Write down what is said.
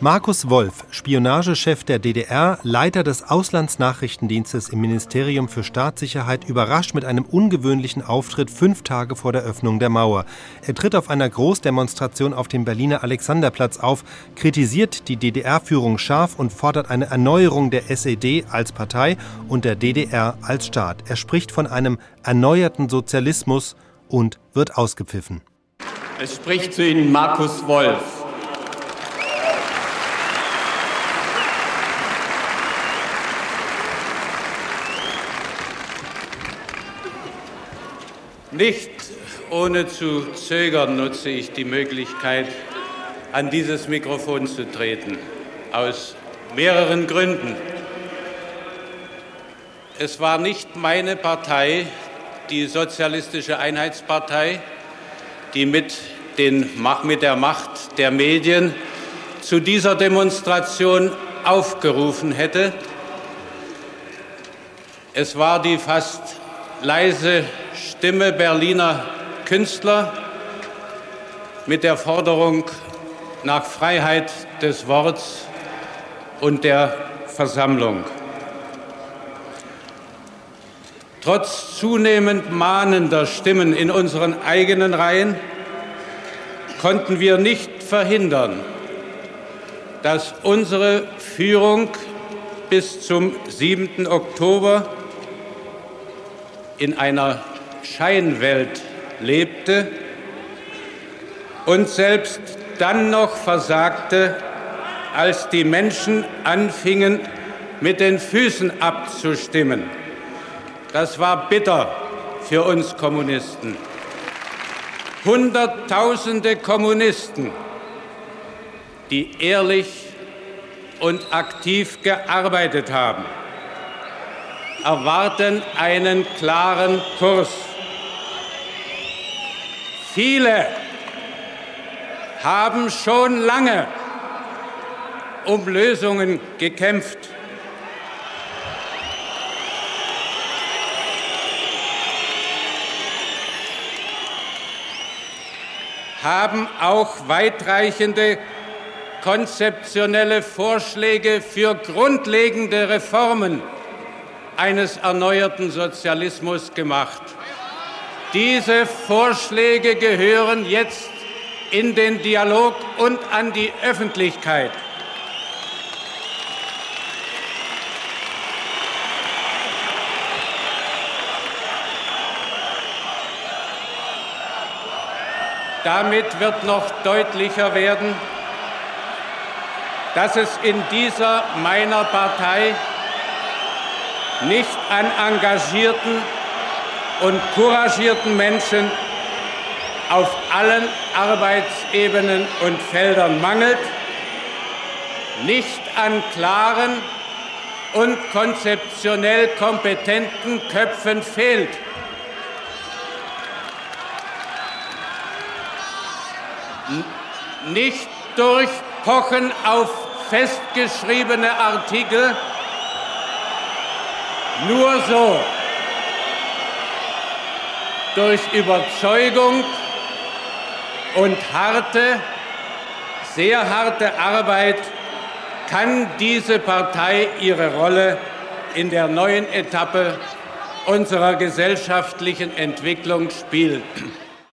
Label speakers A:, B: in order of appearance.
A: Markus Wolf, Spionagechef der DDR, Leiter des Auslandsnachrichtendienstes im Ministerium für Staatssicherheit, überrascht mit einem ungewöhnlichen Auftritt fünf Tage vor der Öffnung der Mauer. Er tritt auf einer Großdemonstration auf dem Berliner Alexanderplatz auf, kritisiert die DDR-Führung scharf und fordert eine Erneuerung der SED als Partei und der DDR als Staat. Er spricht von einem erneuerten Sozialismus und wird ausgepfiffen.
B: Es spricht zu Ihnen Markus Wolf. Nicht ohne zu zögern nutze ich die Möglichkeit, an dieses Mikrofon zu treten, aus mehreren Gründen. Es war nicht meine Partei, die Sozialistische Einheitspartei, die mit, den, mit der Macht der Medien zu dieser Demonstration aufgerufen hätte. Es war die fast leise Stimme Berliner Künstler mit der Forderung nach Freiheit des Worts und der Versammlung. Trotz zunehmend mahnender Stimmen in unseren eigenen Reihen konnten wir nicht verhindern, dass unsere Führung bis zum 7. Oktober in einer Scheinwelt lebte und selbst dann noch versagte, als die Menschen anfingen, mit den Füßen abzustimmen. Das war bitter für uns Kommunisten. Hunderttausende Kommunisten, die ehrlich und aktiv gearbeitet haben, erwarten einen klaren Kurs. Viele haben schon lange um Lösungen gekämpft. haben auch weitreichende konzeptionelle Vorschläge für grundlegende Reformen eines erneuerten Sozialismus gemacht. Diese Vorschläge gehören jetzt in den Dialog und an die Öffentlichkeit. Damit wird noch deutlicher werden, dass es in dieser meiner Partei nicht an engagierten und couragierten Menschen auf allen Arbeitsebenen und Feldern mangelt, nicht an klaren und konzeptionell kompetenten Köpfen fehlt. Nicht durch Pochen auf festgeschriebene Artikel, nur so, durch Überzeugung und harte, sehr harte Arbeit kann diese Partei ihre Rolle in der neuen Etappe unserer gesellschaftlichen Entwicklung spielen.